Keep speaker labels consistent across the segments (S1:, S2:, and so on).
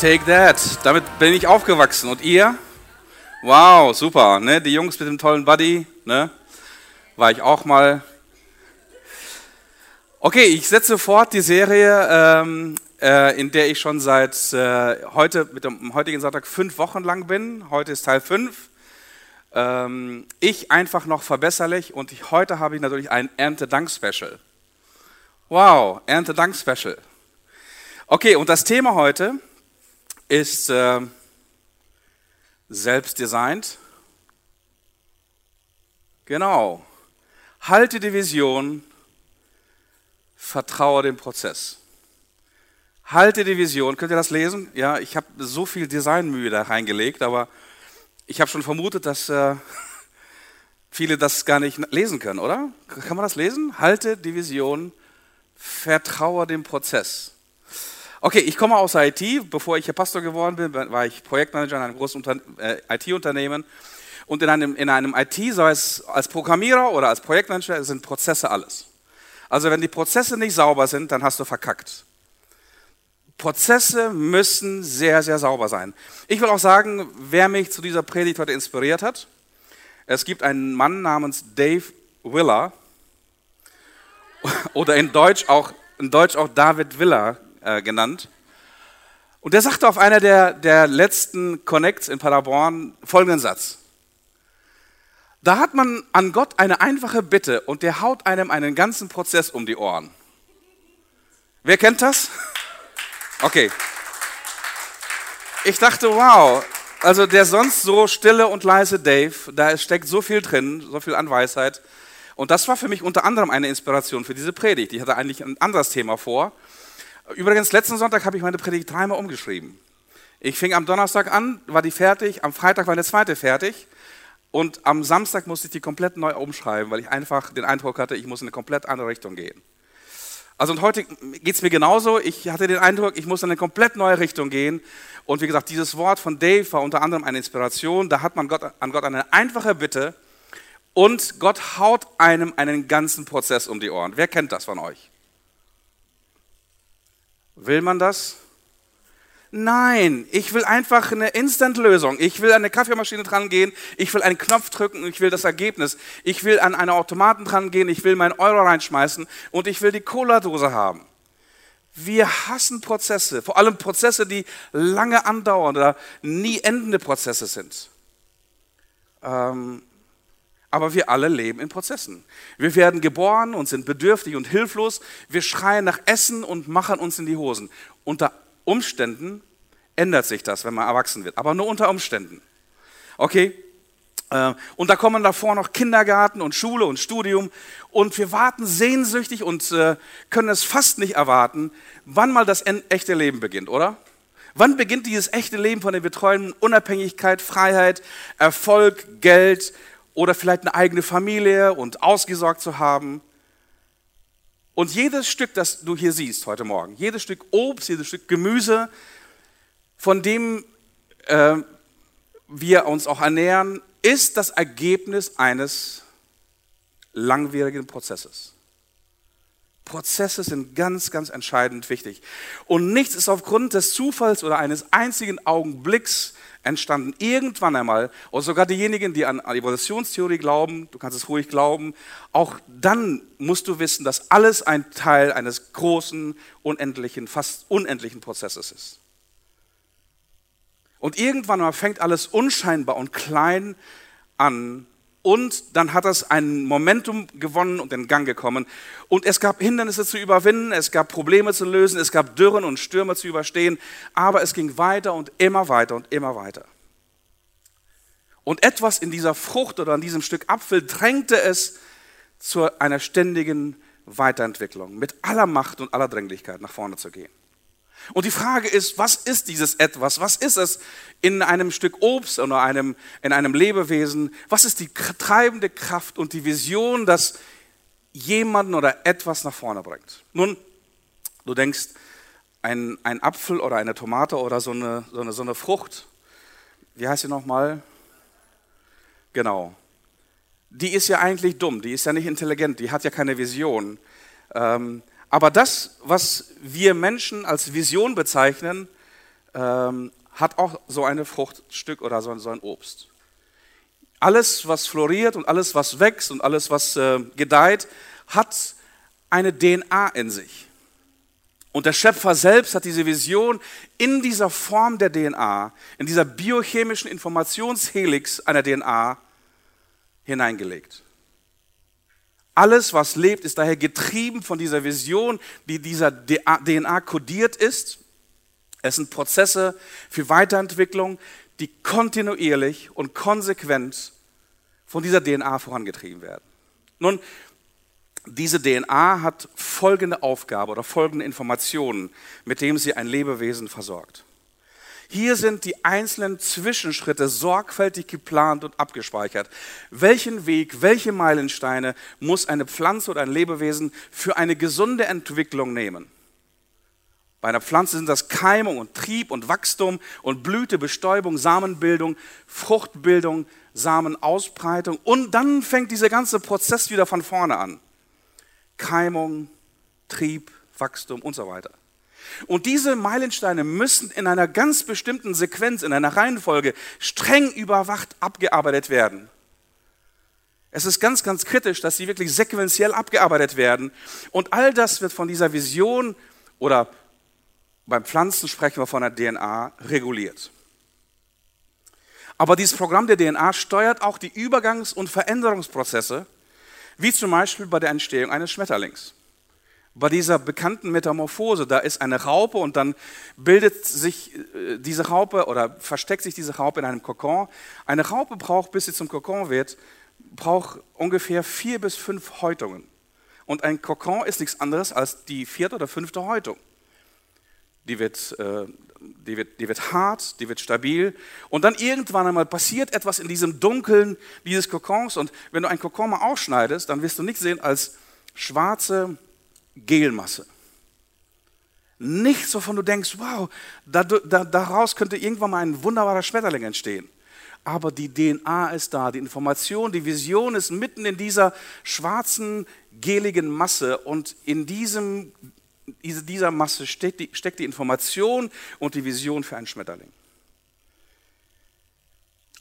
S1: Take that. Damit bin ich aufgewachsen. Und ihr? Wow, super. Ne? Die Jungs mit dem tollen Buddy. Ne? War ich auch mal. Okay, ich setze fort die Serie, ähm, äh, in der ich schon seit äh, heute, mit dem heutigen Sonntag, fünf Wochen lang bin. Heute ist Teil fünf. Ähm, ich einfach noch verbesserlich und ich, heute habe ich natürlich ein Erntedank-Special. Wow, Erntedank-Special. Okay, und das Thema heute ist äh, selbst designt. Genau. Halte die Vision, vertraue dem Prozess. Halte die Vision. Könnt ihr das lesen? Ja, ich habe so viel Designmühe da reingelegt, aber ich habe schon vermutet, dass äh, viele das gar nicht lesen können, oder? Kann man das lesen? Halte die Vision, vertraue dem Prozess. Okay, ich komme aus IT. Bevor ich hier Pastor geworden bin, war ich Projektmanager in einem großen äh, IT-Unternehmen. Und in einem, in einem IT, sei es als Programmierer oder als Projektmanager, sind Prozesse alles. Also wenn die Prozesse nicht sauber sind, dann hast du verkackt. Prozesse müssen sehr, sehr sauber sein. Ich will auch sagen, wer mich zu dieser Predigt heute inspiriert hat. Es gibt einen Mann namens Dave Willer oder in Deutsch auch, in Deutsch auch David Willer äh, genannt. Und der sagte auf einer der, der letzten Connects in Paderborn folgenden Satz. Da hat man an Gott eine einfache Bitte und der haut einem einen ganzen Prozess um die Ohren. Wer kennt das? Okay. Ich dachte, wow, also der sonst so stille und leise Dave, da steckt so viel drin, so viel an Weisheit. Und das war für mich unter anderem eine Inspiration für diese Predigt. Ich hatte eigentlich ein anderes Thema vor. Übrigens, letzten Sonntag habe ich meine Predigt dreimal umgeschrieben. Ich fing am Donnerstag an, war die fertig, am Freitag war eine zweite fertig und am Samstag musste ich die komplett neu umschreiben, weil ich einfach den Eindruck hatte, ich muss in eine komplett andere Richtung gehen. Also und heute geht es mir genauso. Ich hatte den Eindruck, ich muss in eine komplett neue Richtung gehen. Und wie gesagt, dieses Wort von Dave war unter anderem eine Inspiration. Da hat man Gott, an Gott eine einfache Bitte und Gott haut einem einen ganzen Prozess um die Ohren. Wer kennt das von euch? Will man das? Nein, ich will einfach eine Instant-Lösung. Ich will an eine Kaffeemaschine dran gehen, ich will einen Knopf drücken ich will das Ergebnis. Ich will an eine Automaten dran gehen, ich will meinen Euro reinschmeißen und ich will die Cola-Dose haben. Wir hassen Prozesse, vor allem Prozesse, die lange andauern oder nie endende Prozesse sind. Ähm, aber wir alle leben in Prozessen. Wir werden geboren und sind bedürftig und hilflos. Wir schreien nach Essen und machen uns in die Hosen. Unter Umständen ändert sich das, wenn man erwachsen wird. Aber nur unter Umständen. Okay? Äh, und da kommen davor noch Kindergarten und Schule und Studium. Und wir warten sehnsüchtig und äh, können es fast nicht erwarten, wann mal das echte Leben beginnt, oder? Wann beginnt dieses echte Leben von den Betreuenden? Unabhängigkeit, Freiheit, Erfolg, Geld, oder vielleicht eine eigene Familie und ausgesorgt zu haben. Und jedes Stück, das du hier siehst heute Morgen, jedes Stück Obst, jedes Stück Gemüse, von dem äh, wir uns auch ernähren, ist das Ergebnis eines langwierigen Prozesses. Prozesse sind ganz, ganz entscheidend wichtig. Und nichts ist aufgrund des Zufalls oder eines einzigen Augenblicks entstanden irgendwann einmal, und sogar diejenigen, die an Evolutionstheorie glauben, du kannst es ruhig glauben, auch dann musst du wissen, dass alles ein Teil eines großen, unendlichen, fast unendlichen Prozesses ist. Und irgendwann mal fängt alles unscheinbar und klein an und dann hat das ein Momentum gewonnen und in Gang gekommen. Und es gab Hindernisse zu überwinden, es gab Probleme zu lösen, es gab Dürren und Stürme zu überstehen, aber es ging weiter und immer weiter und immer weiter. Und etwas in dieser Frucht oder an diesem Stück Apfel drängte es zu einer ständigen Weiterentwicklung, mit aller Macht und aller Dringlichkeit nach vorne zu gehen. Und die Frage ist, was ist dieses etwas? Was ist es in einem Stück Obst oder einem, in einem Lebewesen? Was ist die treibende Kraft und die Vision, das jemanden oder etwas nach vorne bringt? Nun, du denkst, ein, ein Apfel oder eine Tomate oder so eine, so eine, so eine Frucht, wie heißt sie nochmal? Genau. Die ist ja eigentlich dumm, die ist ja nicht intelligent, die hat ja keine Vision. Ähm, aber das, was wir Menschen als Vision bezeichnen, ähm, hat auch so ein Fruchtstück oder so, so ein Obst. Alles, was floriert und alles, was wächst und alles, was äh, gedeiht, hat eine DNA in sich. Und der Schöpfer selbst hat diese Vision in dieser Form der DNA, in dieser biochemischen Informationshelix einer DNA hineingelegt. Alles, was lebt, ist daher getrieben von dieser Vision, die dieser DNA kodiert ist. Es sind Prozesse für Weiterentwicklung, die kontinuierlich und konsequent von dieser DNA vorangetrieben werden. Nun, diese DNA hat folgende Aufgabe oder folgende Informationen, mit denen sie ein Lebewesen versorgt. Hier sind die einzelnen Zwischenschritte sorgfältig geplant und abgespeichert. Welchen Weg, welche Meilensteine muss eine Pflanze oder ein Lebewesen für eine gesunde Entwicklung nehmen? Bei einer Pflanze sind das Keimung und Trieb und Wachstum und Blüte, Bestäubung, Samenbildung, Fruchtbildung, Samenausbreitung und dann fängt dieser ganze Prozess wieder von vorne an. Keimung, Trieb, Wachstum und so weiter. Und diese Meilensteine müssen in einer ganz bestimmten Sequenz, in einer Reihenfolge streng überwacht abgearbeitet werden. Es ist ganz, ganz kritisch, dass sie wirklich sequenziell abgearbeitet werden. Und all das wird von dieser Vision oder beim Pflanzen sprechen wir von der DNA reguliert. Aber dieses Programm der DNA steuert auch die Übergangs- und Veränderungsprozesse, wie zum Beispiel bei der Entstehung eines Schmetterlings bei dieser bekannten Metamorphose, da ist eine Raupe und dann bildet sich äh, diese Raupe oder versteckt sich diese Raupe in einem Kokon. Eine Raupe braucht, bis sie zum Kokon wird, braucht ungefähr vier bis fünf Häutungen. Und ein Kokon ist nichts anderes als die vierte oder fünfte Häutung. Die wird, äh, die, wird, die wird hart, die wird stabil. Und dann irgendwann einmal passiert etwas in diesem Dunkeln dieses Kokons. Und wenn du ein Kokon mal ausschneidest, dann wirst du nichts sehen als schwarze, Gelmasse. Nichts, wovon du denkst, wow, da, da, daraus könnte irgendwann mal ein wunderbarer Schmetterling entstehen. Aber die DNA ist da, die Information, die Vision ist mitten in dieser schwarzen, geligen Masse und in diesem, dieser Masse steckt die, steckt die Information und die Vision für einen Schmetterling.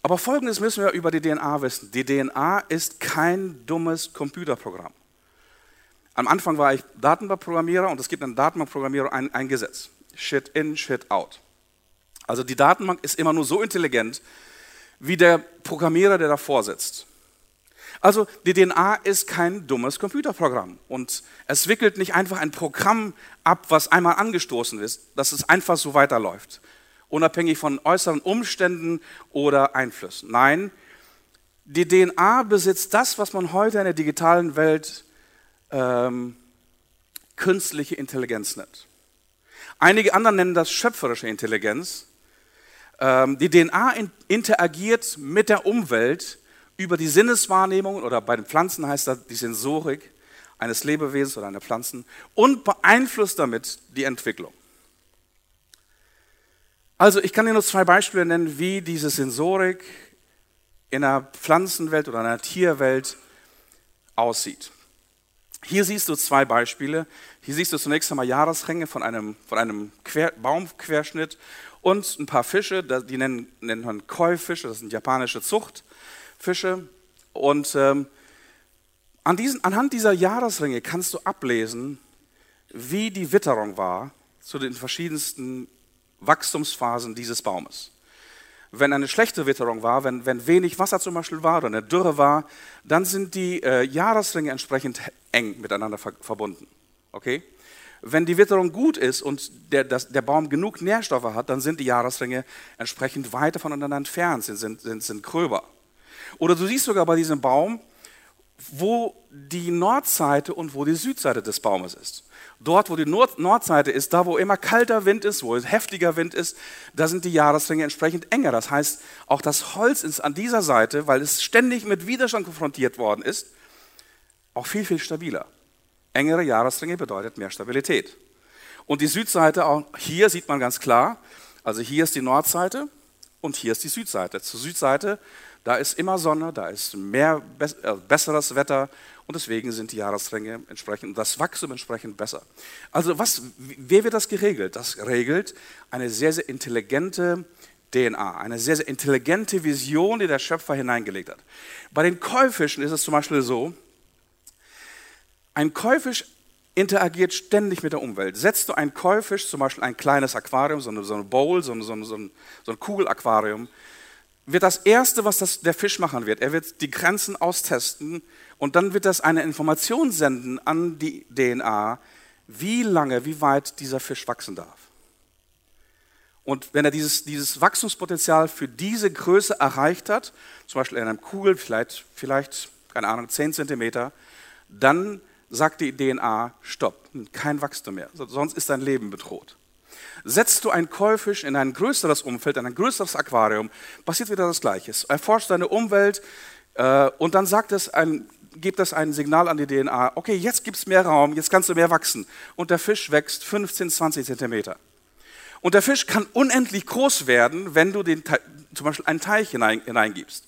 S1: Aber Folgendes müssen wir über die DNA wissen. Die DNA ist kein dummes Computerprogramm. Am Anfang war ich Datenbankprogrammierer und es gibt in Datenbankprogrammierung ein, ein Gesetz. Shit in, shit out. Also die Datenbank ist immer nur so intelligent, wie der Programmierer, der davor sitzt. Also die DNA ist kein dummes Computerprogramm und es wickelt nicht einfach ein Programm ab, was einmal angestoßen ist, dass es einfach so weiterläuft, unabhängig von äußeren Umständen oder Einflüssen. Nein, die DNA besitzt das, was man heute in der digitalen Welt ähm, künstliche Intelligenz nennt. Einige anderen nennen das schöpferische Intelligenz. Ähm, die DNA in, interagiert mit der Umwelt über die Sinneswahrnehmung oder bei den Pflanzen heißt das die Sensorik eines Lebewesens oder einer Pflanzen und beeinflusst damit die Entwicklung. Also ich kann dir nur zwei Beispiele nennen, wie diese Sensorik in einer Pflanzenwelt oder einer Tierwelt aussieht. Hier siehst du zwei Beispiele. Hier siehst du zunächst einmal Jahresringe von einem, von einem Quer, Baumquerschnitt und ein paar Fische, die nennen, nennt man Koi-Fische, das sind japanische Zuchtfische. Und ähm, an diesen, anhand dieser Jahresringe kannst du ablesen, wie die Witterung war zu den verschiedensten Wachstumsphasen dieses Baumes wenn eine schlechte Witterung war, wenn, wenn wenig Wasser zum Beispiel war oder eine Dürre war, dann sind die äh, Jahresringe entsprechend eng miteinander ver verbunden. Okay? Wenn die Witterung gut ist und der, das, der Baum genug Nährstoffe hat, dann sind die Jahresringe entsprechend weiter voneinander entfernt, sind, sind, sind, sind gröber. Oder du siehst sogar bei diesem Baum, wo die Nordseite und wo die Südseite des Baumes ist. Dort, wo die Nord Nordseite ist, da wo immer kalter Wind ist, wo heftiger Wind ist, da sind die Jahresringe entsprechend enger. Das heißt, auch das Holz ist an dieser Seite, weil es ständig mit Widerstand konfrontiert worden ist, auch viel, viel stabiler. Engere Jahresringe bedeutet mehr Stabilität. Und die Südseite, auch hier sieht man ganz klar, also hier ist die Nordseite und hier ist die Südseite. Zur Südseite, Da ist immer Sonne, da ist mehr äh, besseres Wetter und deswegen sind die Jahresringe entsprechend das Wachstum entsprechend besser. Also was, wer wird das geregelt? Das regelt eine sehr, sehr intelligente DNA, eine sehr, sehr intelligente Vision, die der Schöpfer hineingelegt hat. Bei den Käufischen ist es zum Beispiel so, ein Käufisch interagiert ständig mit der Umwelt. Setzt du einen Käufisch, zum Beispiel ein kleines Aquarium, so eine, so Bowl, so, eine, so, so ein Kugelaquarium, wird das Erste, was das, der Fisch machen wird, er wird die Grenzen austesten und dann wird das eine Information senden an die DNA, wie lange, wie weit dieser Fisch wachsen darf. Und wenn er dieses, dieses Wachstumspotenzial für diese Größe erreicht hat, zum Beispiel in einer Kugel, vielleicht, vielleicht keine Ahnung, 10 Zentimeter, dann sagt die DNA, stopp, kein Wachstum mehr, sonst ist dein Leben bedroht. Setzt du einen Käufisch in ein größeres Umfeld, in ein größeres Aquarium, passiert wieder das Gleiche. Erforscht deine Umwelt äh, und dann sagt es ein, gibt es ein Signal an die DNA, okay, jetzt gibt es mehr Raum, jetzt kannst du mehr wachsen. Und der Fisch wächst 15, 20 Zentimeter. Und der Fisch kann unendlich groß werden, wenn du den, zum Beispiel einen Teich hinein, hineingibst.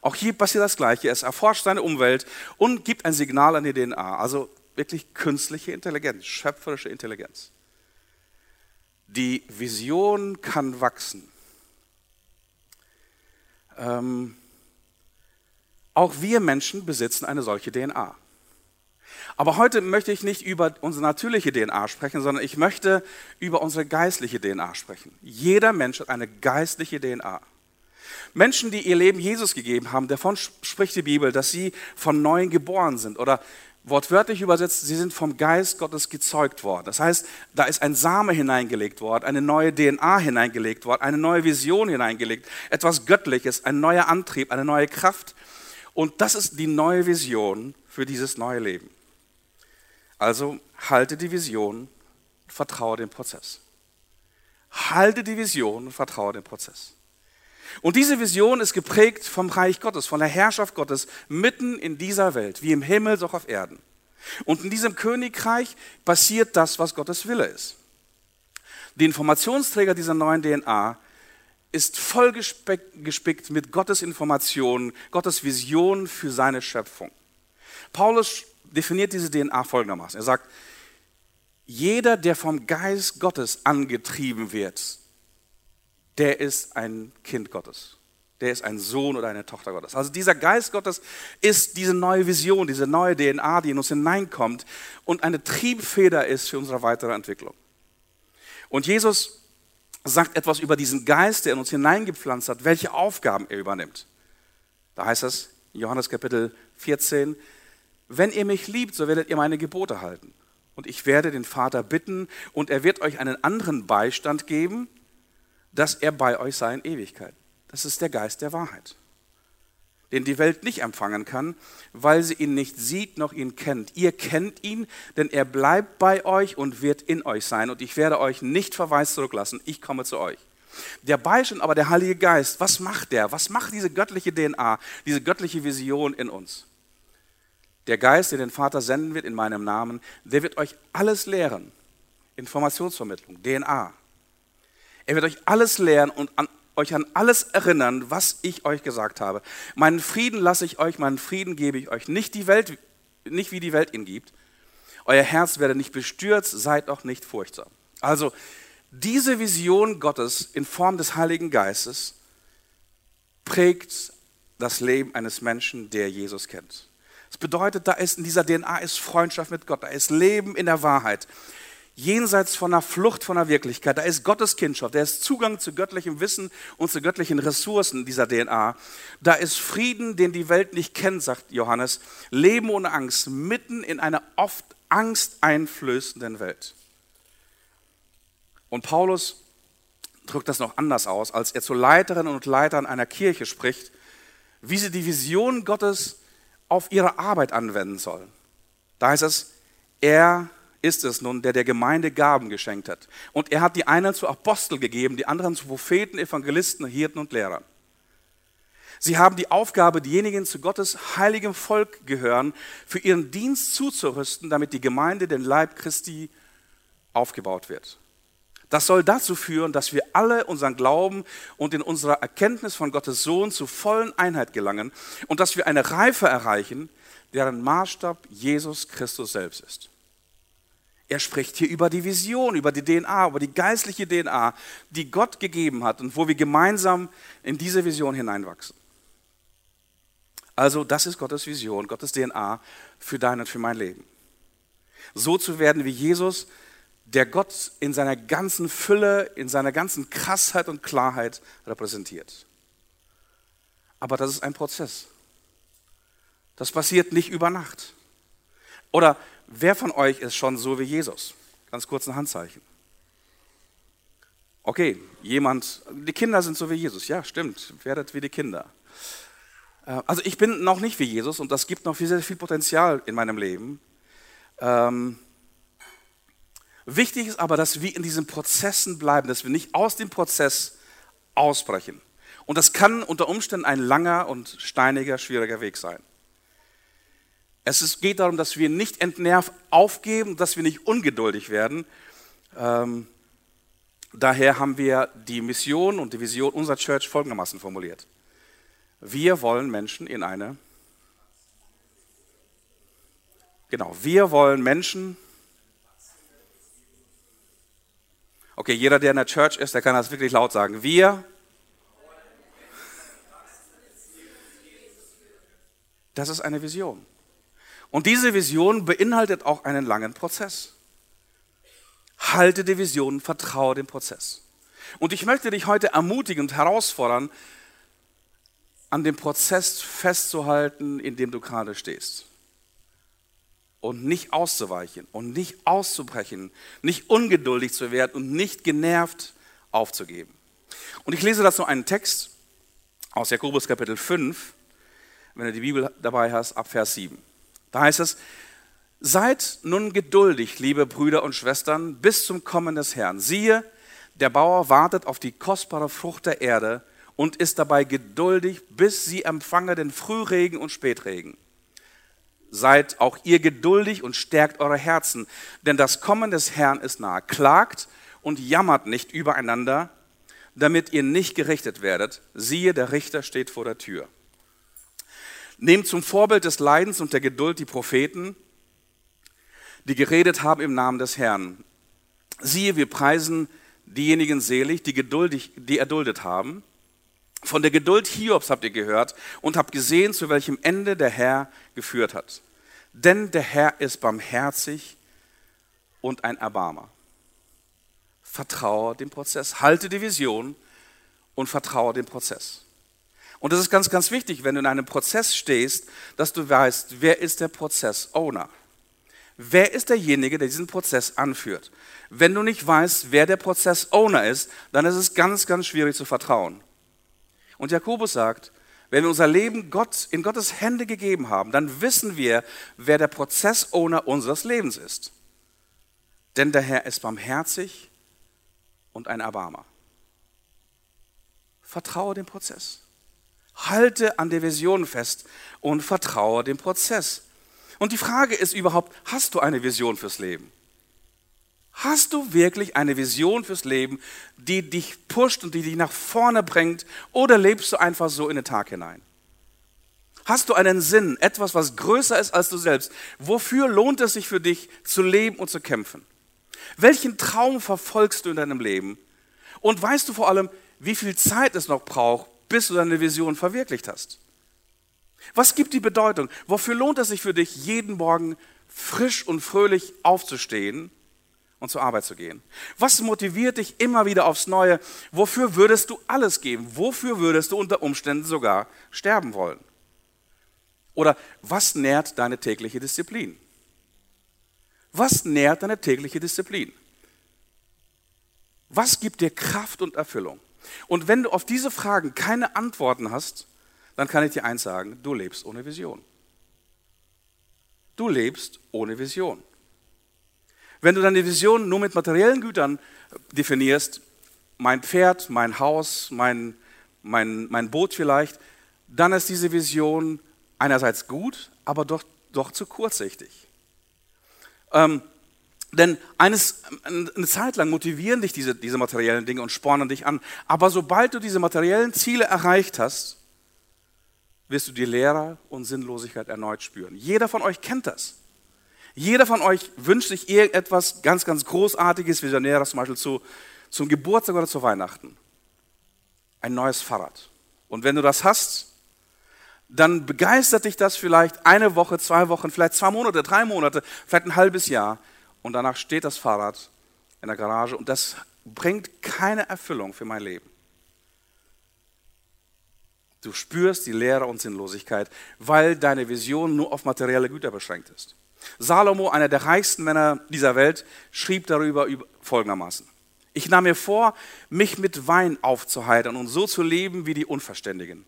S1: Auch hier passiert das Gleiche. Es erforscht seine Umwelt und gibt ein Signal an die DNA. Also wirklich künstliche Intelligenz, schöpferische Intelligenz. Die Vision kann wachsen. Ähm, auch wir Menschen besitzen eine solche DNA. Aber heute möchte ich nicht über unsere natürliche DNA sprechen, sondern ich möchte über unsere geistliche DNA sprechen. Jeder Mensch hat eine geistliche DNA. Menschen, die ihr Leben Jesus gegeben haben, davon spricht die Bibel, dass sie von neuem geboren sind oder wortwörtlich übersetzt, sie sind vom Geist Gottes gezeugt worden. Das heißt, da ist ein Same hineingelegt worden, eine neue DNA hineingelegt worden, eine neue Vision hineingelegt, etwas Göttliches, ein neuer Antrieb, eine neue Kraft. Und das ist die neue Vision für dieses neue Leben. Also halte die Vision, vertraue dem Prozess. Halte die Vision vertraue dem Prozess. Und diese Vision ist geprägt vom Reich Gottes, von der Herrschaft Gottes mitten in dieser Welt, wie im Himmel, so auch auf Erden. Und in diesem Königreich passiert das, was Gottes Wille ist. Die Informationsträger dieser neuen DNA ist voll gespickt mit Gottes Informationen, Gottes Vision für seine Schöpfung. Paulus definiert diese DNA folgendermaßen. Er sagt, jeder, der vom Geist Gottes angetrieben wird, der ist ein Kind Gottes. Der ist ein Sohn oder eine Tochter Gottes. Also dieser Geist Gottes ist diese neue Vision, diese neue DNA, die in uns hineinkommt und eine Triebfeder ist für unsere weitere Entwicklung. Und Jesus sagt etwas über diesen Geist, der in uns hineingepflanzt hat, welche Aufgaben er übernimmt. Da heißt es, Johannes Kapitel 14, wenn ihr mich liebt, so werdet ihr meine Gebote halten. Und ich werde den Vater bitten und er wird euch einen anderen Beistand geben, dass er bei euch sei in Ewigkeit. Das ist der Geist der Wahrheit, den die Welt nicht empfangen kann, weil sie ihn nicht sieht noch ihn kennt. Ihr kennt ihn, denn er bleibt bei euch und wird in euch sein. Und ich werde euch nicht verweist zurücklassen. Ich komme zu euch. Der Beistand aber, der Heilige Geist, was macht der? Was macht diese göttliche DNA, diese göttliche Vision in uns? Der Geist, den den Vater senden wird in meinem Namen, der wird euch alles lehren. Informationsvermittlung, DNA, er wird euch alles lehren und an, euch an alles erinnern, was ich euch gesagt habe. Meinen Frieden lasse ich euch, meinen Frieden gebe ich euch. Nicht, die Welt, nicht wie die Welt ihn gibt. Euer Herz werde nicht bestürzt, seid auch nicht furchtsam. Also diese Vision Gottes in Form des Heiligen Geistes prägt das Leben eines Menschen, der Jesus kennt. Das bedeutet, da ist in dieser DNA ist Freundschaft mit Gott, da ist Leben in der Wahrheit jenseits von einer Flucht von der Wirklichkeit. Da ist Gottes Kindschaft, da ist Zugang zu göttlichem Wissen und zu göttlichen Ressourcen dieser DNA. Da ist Frieden, den die Welt nicht kennt, sagt Johannes. Leben ohne Angst, mitten in einer oft angsteinflößenden Welt. Und Paulus drückt das noch anders aus, als er zu Leiterinnen und Leitern einer Kirche spricht, wie sie die Vision Gottes auf ihre Arbeit anwenden sollen. Da heißt es, er ist es nun, der der Gemeinde Gaben geschenkt hat. Und er hat die einen zu Apostel gegeben, die anderen zu Propheten, Evangelisten, Hirten und Lehrern. Sie haben die Aufgabe, diejenigen zu Gottes heiligem Volk gehören, für ihren Dienst zuzurüsten, damit die Gemeinde den Leib Christi aufgebaut wird. Das soll dazu führen, dass wir alle unseren Glauben und in unserer Erkenntnis von Gottes Sohn zu vollen Einheit gelangen und dass wir eine Reife erreichen, deren Maßstab Jesus Christus selbst ist. Er spricht hier über die Vision, über die DNA, über die geistliche DNA, die Gott gegeben hat und wo wir gemeinsam in diese Vision hineinwachsen. Also das ist Gottes Vision, Gottes DNA für dein und für mein Leben. So zu werden wie Jesus, der Gott in seiner ganzen Fülle, in seiner ganzen Krassheit und Klarheit repräsentiert. Aber das ist ein Prozess. Das passiert nicht über Nacht. Oder wer von euch ist schon so wie Jesus? Ganz kurz ein Handzeichen. Okay, jemand, die Kinder sind so wie Jesus. Ja, stimmt, werdet wie die Kinder. Äh, also ich bin noch nicht wie Jesus und das gibt noch sehr, sehr viel Potenzial in meinem Leben. Ähm, wichtig ist aber, dass wir in diesen Prozessen bleiben, dass wir nicht aus dem Prozess ausbrechen. Und das kann unter Umständen ein langer und steiniger, schwieriger Weg sein. Es geht darum, dass wir nicht entnervt aufgeben, dass wir nicht ungeduldig werden. Ähm, daher haben wir die Mission und die Vision unserer Church folgendermaßen formuliert. Wir wollen Menschen in eine, genau, wir wollen Menschen, okay, jeder, der in der Church ist, der kann das wirklich laut sagen. Wir, das ist eine Vision. Und diese Vision beinhaltet auch einen langen Prozess. Halte die Vision, vertraue dem Prozess. Und ich möchte dich heute ermutigen und herausfordern, an dem Prozess festzuhalten, in dem du gerade stehst. Und nicht auszuweichen und nicht auszubrechen, nicht ungeduldig zu werden und nicht genervt aufzugeben. Und ich lese dazu einen Text aus Jakobus Kapitel 5, wenn du die Bibel dabei hast, ab Vers 7. Da heißt es, seid nun geduldig, liebe Brüder und Schwestern, bis zum Kommen des Herrn. Siehe, der Bauer wartet auf die kostbare Frucht der Erde und ist dabei geduldig, bis sie empfange den Frühregen und Spätregen. Seid auch ihr geduldig und stärkt eure Herzen, denn das Kommen des Herrn ist nahe. Klagt und jammert nicht übereinander, damit ihr nicht gerichtet werdet. Siehe, der Richter steht vor der Tür. Nehmt zum Vorbild des Leidens und der Geduld die Propheten, die geredet haben im Namen des Herrn. Siehe, wir preisen diejenigen selig, die, geduldig, die erduldet haben. Von der Geduld Hiobs habt ihr gehört und habt gesehen, zu welchem Ende der Herr geführt hat. Denn der Herr ist barmherzig und ein Erbarmer. Vertraue dem Prozess, halte die Vision und vertraue dem Prozess. Und das ist ganz, ganz wichtig, wenn du in einem Prozess stehst, dass du weißt, wer ist der Prozess-Owner? Wer ist derjenige, der diesen Prozess anführt? Wenn du nicht weißt, wer der Prozess-Owner ist, dann ist es ganz, ganz schwierig zu vertrauen. Und Jakobus sagt, wenn wir unser Leben Gott in Gottes Hände gegeben haben, dann wissen wir, wer der Prozess-Owner unseres Lebens ist. Denn der Herr ist barmherzig und ein Erbarmer. Vertraue dem Prozess. Halte an der Vision fest und vertraue dem Prozess. Und die Frage ist überhaupt, hast du eine Vision fürs Leben? Hast du wirklich eine Vision fürs Leben, die dich pusht und die dich nach vorne bringt? Oder lebst du einfach so in den Tag hinein? Hast du einen Sinn, etwas, was größer ist als du selbst? Wofür lohnt es sich für dich zu leben und zu kämpfen? Welchen Traum verfolgst du in deinem Leben? Und weißt du vor allem, wie viel Zeit es noch braucht, bis du deine Vision verwirklicht hast? Was gibt die Bedeutung? Wofür lohnt es sich für dich, jeden Morgen frisch und fröhlich aufzustehen und zur Arbeit zu gehen? Was motiviert dich immer wieder aufs Neue? Wofür würdest du alles geben? Wofür würdest du unter Umständen sogar sterben wollen? Oder was nährt deine tägliche Disziplin? Was nährt deine tägliche Disziplin? Was gibt dir Kraft und Erfüllung? Und wenn du auf diese Fragen keine Antworten hast, dann kann ich dir eins sagen, du lebst ohne Vision. Du lebst ohne Vision. Wenn du deine Vision nur mit materiellen Gütern definierst, mein Pferd, mein Haus, mein, mein, mein Boot vielleicht, dann ist diese Vision einerseits gut, aber doch, doch zu kurzsichtig. Ähm, Denn eines, eine Zeit lang motivieren dich diese, diese materiellen Dinge und spornen dich an. Aber sobald du diese materiellen Ziele erreicht hast, wirst du die Leere und Sinnlosigkeit erneut spüren. Jeder von euch kennt das. Jeder von euch wünscht sich irgendetwas ganz, ganz Großartiges, Visionäres, zum Beispiel zu, zum Geburtstag oder zu Weihnachten. Ein neues Fahrrad. Und wenn du das hast, dann begeistert dich das vielleicht eine Woche, zwei Wochen, vielleicht zwei Monate, drei Monate, vielleicht ein halbes Jahr. Und danach steht das Fahrrad in der Garage und das bringt keine Erfüllung für mein Leben. Du spürst die Leere und Sinnlosigkeit, weil deine Vision nur auf materielle Güter beschränkt ist. Salomo, einer der reichsten Männer dieser Welt, schrieb darüber folgendermaßen. Ich nahm mir vor, mich mit Wein aufzuheitern und so zu leben wie die Unverständigen.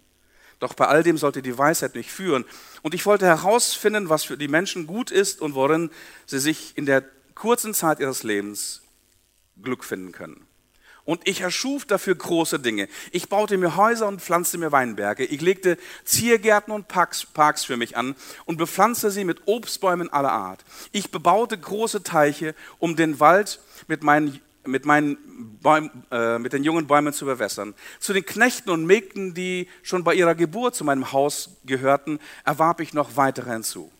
S1: Doch bei all dem sollte die Weisheit mich führen. Und ich wollte herausfinden, was für die Menschen gut ist und worin sie sich in der kurzen Zeit ihres Lebens Glück finden können. Und ich erschuf dafür große Dinge. Ich baute mir Häuser und pflanzte mir Weinberge. Ich legte Ziergärten und Parks, für mich an und bepflanzte sie mit Obstbäumen aller Art. Ich bebaute große Teiche, um den Wald mit meinen mit, meinen Bäumen, äh, mit den jungen Bäumen zu bewässern. Zu den Knechten und Mägden, die schon bei ihrer Geburt zu meinem Haus gehörten, erwarb ich noch weitere hinzu.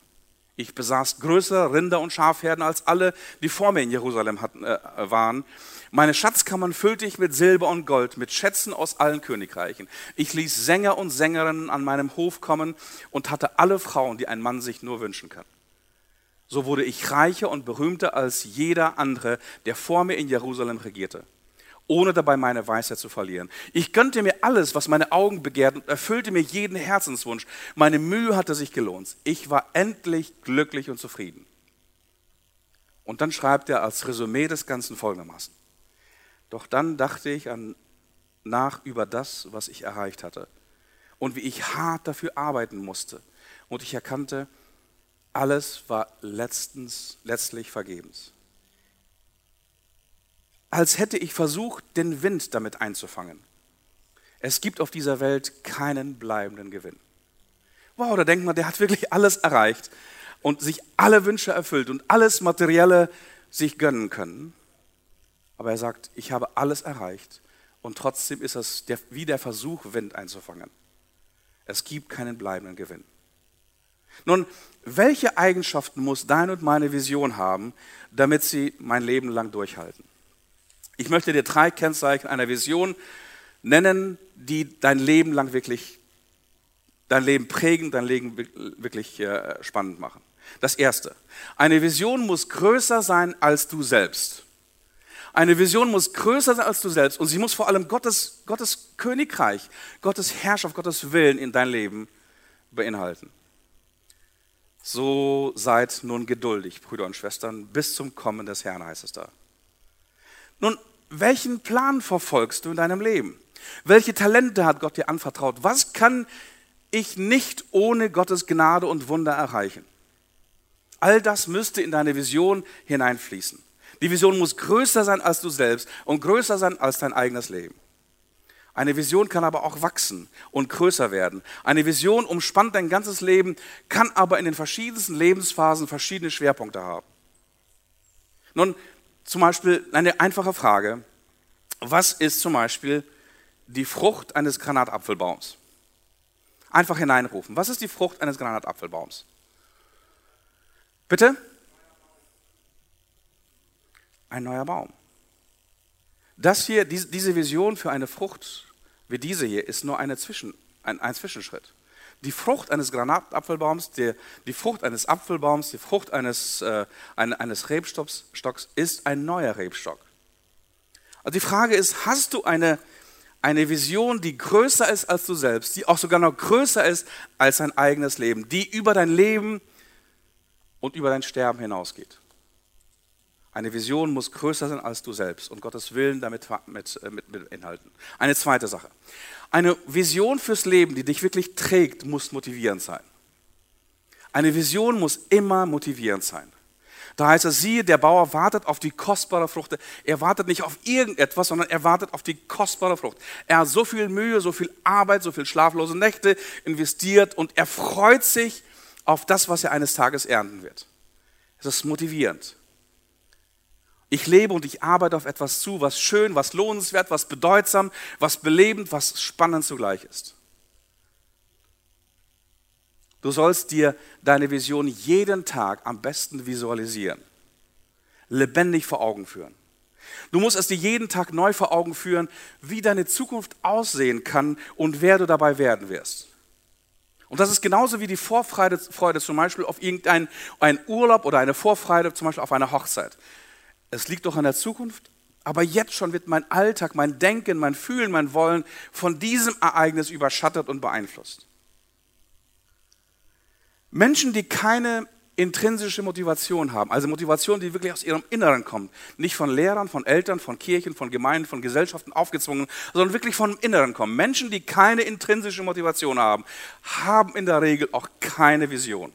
S1: Ich besaß größere Rinder und Schafherden als alle, die vor mir in Jerusalem hatten, äh, waren. Meine Schatzkammern füllte ich mit Silber und Gold, mit Schätzen aus allen Königreichen. Ich ließ Sänger und Sängerinnen an meinem Hof kommen und hatte alle Frauen, die ein Mann sich nur wünschen kann. So wurde ich reicher und berühmter als jeder andere, der vor mir in Jerusalem regierte, ohne dabei meine Weisheit zu verlieren. Ich gönnte mir alles, was meine Augen begehrten und erfüllte mir jeden Herzenswunsch. Meine Mühe hatte sich gelohnt. Ich war endlich glücklich und zufrieden. Und dann schreibt er als Resümee des Ganzen folgendermaßen. Doch dann dachte ich an, nach über das, was ich erreicht hatte und wie ich hart dafür arbeiten musste. Und ich erkannte, alles war letztens, letztlich vergebens. Als hätte ich versucht, den Wind damit einzufangen. Es gibt auf dieser Welt keinen bleibenden Gewinn. Wow, da denkt man, der hat wirklich alles erreicht und sich alle Wünsche erfüllt und alles Materielle sich gönnen können. Aber er sagt, ich habe alles erreicht und trotzdem ist es der, wie der Versuch, Wind einzufangen. Es gibt keinen bleibenden Gewinn. Nun, welche Eigenschaften muss deine und meine Vision haben, damit sie mein Leben lang durchhalten? Ich möchte dir drei Kennzeichen einer Vision nennen, die dein Leben lang wirklich, dein Leben prägen, dein Leben wirklich äh, spannend machen. Das erste, eine Vision muss größer sein als du selbst. Eine Vision muss größer sein als du selbst und sie muss vor allem Gottes, Gottes Königreich, Gottes Herrschaft, Gottes Willen in dein Leben beinhalten. So seid nun geduldig, Brüder und Schwestern, bis zum Kommen des Herrn, heißt es da. Nun, welchen Plan verfolgst du in deinem Leben? Welche Talente hat Gott dir anvertraut? Was kann ich nicht ohne Gottes Gnade und Wunder erreichen? All das müsste in deine Vision hineinfließen. Die Vision muss größer sein als du selbst und größer sein als dein eigenes Leben. Eine Vision kann aber auch wachsen und größer werden. Eine Vision umspannt dein ganzes Leben, kann aber in den verschiedensten Lebensphasen verschiedene Schwerpunkte haben. Nun, zum Beispiel eine einfache Frage. Was ist zum Beispiel die Frucht eines Granatapfelbaums? Einfach hineinrufen. Was ist die Frucht eines Granatapfelbaums? Bitte? Ein neuer Baum. Das hier, diese Vision für eine Frucht wie diese hier ist nur eine Zwischen, ein, ein Zwischenschritt. Die Frucht eines Granatapfelbaums, die, die Frucht eines Apfelbaums, die Frucht eines, äh, eines Rebstocks ist ein neuer Rebstock. Also die Frage ist, hast du eine, eine Vision, die größer ist als du selbst, die auch sogar noch größer ist als dein eigenes Leben, die über dein Leben und über dein Sterben hinausgeht? Eine Vision muss größer sein als du selbst und Gottes Willen damit mit, äh, mit, mit beinhalten. Eine zweite Sache. Eine Vision fürs Leben, die dich wirklich trägt, muss motivierend sein. Eine Vision muss immer motivierend sein. Da heißt es, siehe, der Bauer wartet auf die kostbare Frucht. Er wartet nicht auf irgendetwas, sondern er wartet auf die kostbare Frucht. Er hat so viel Mühe, so viel Arbeit, so viel schlaflose Nächte investiert und er freut sich auf das, was er eines Tages ernten wird. Es ist motivierend. Ich lebe und ich arbeite auf etwas zu, was schön, was lohnenswert, was bedeutsam, was belebend, was spannend zugleich ist. Du sollst dir deine Vision jeden Tag am besten visualisieren, lebendig vor Augen führen. Du musst es dir jeden Tag neu vor Augen führen, wie deine Zukunft aussehen kann und wer du dabei werden wirst. Und das ist genauso wie die Vorfreude Freude zum Beispiel auf irgendeinen einen Urlaub oder eine Vorfreude zum Beispiel auf eine Hochzeit. Es liegt doch an der Zukunft, aber jetzt schon wird mein Alltag, mein Denken, mein Fühlen, mein Wollen von diesem Ereignis überschattet und beeinflusst. Menschen, die keine intrinsische Motivation haben, also Motivation, die wirklich aus ihrem Inneren kommt, nicht von Lehrern, von Eltern, von Kirchen, von Gemeinden, von Gesellschaften aufgezwungen, sondern wirklich vom Inneren kommen. Menschen, die keine intrinsische Motivation haben, haben in der Regel auch keine Vision.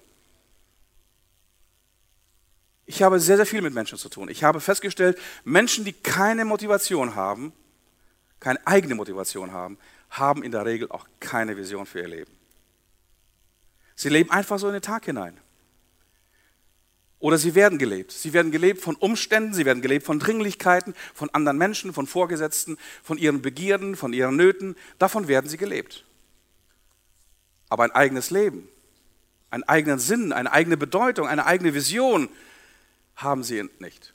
S1: Ich habe sehr, sehr viel mit Menschen zu tun. Ich habe festgestellt, Menschen, die keine Motivation haben, keine eigene Motivation haben, haben in der Regel auch keine Vision für ihr Leben. Sie leben einfach so in den Tag hinein. Oder sie werden gelebt. Sie werden gelebt von Umständen, sie werden gelebt von Dringlichkeiten, von anderen Menschen, von Vorgesetzten, von ihren Begierden, von ihren Nöten. Davon werden sie gelebt. Aber ein eigenes Leben, einen eigenen Sinn, eine eigene Bedeutung, eine eigene Vision haben sie nicht.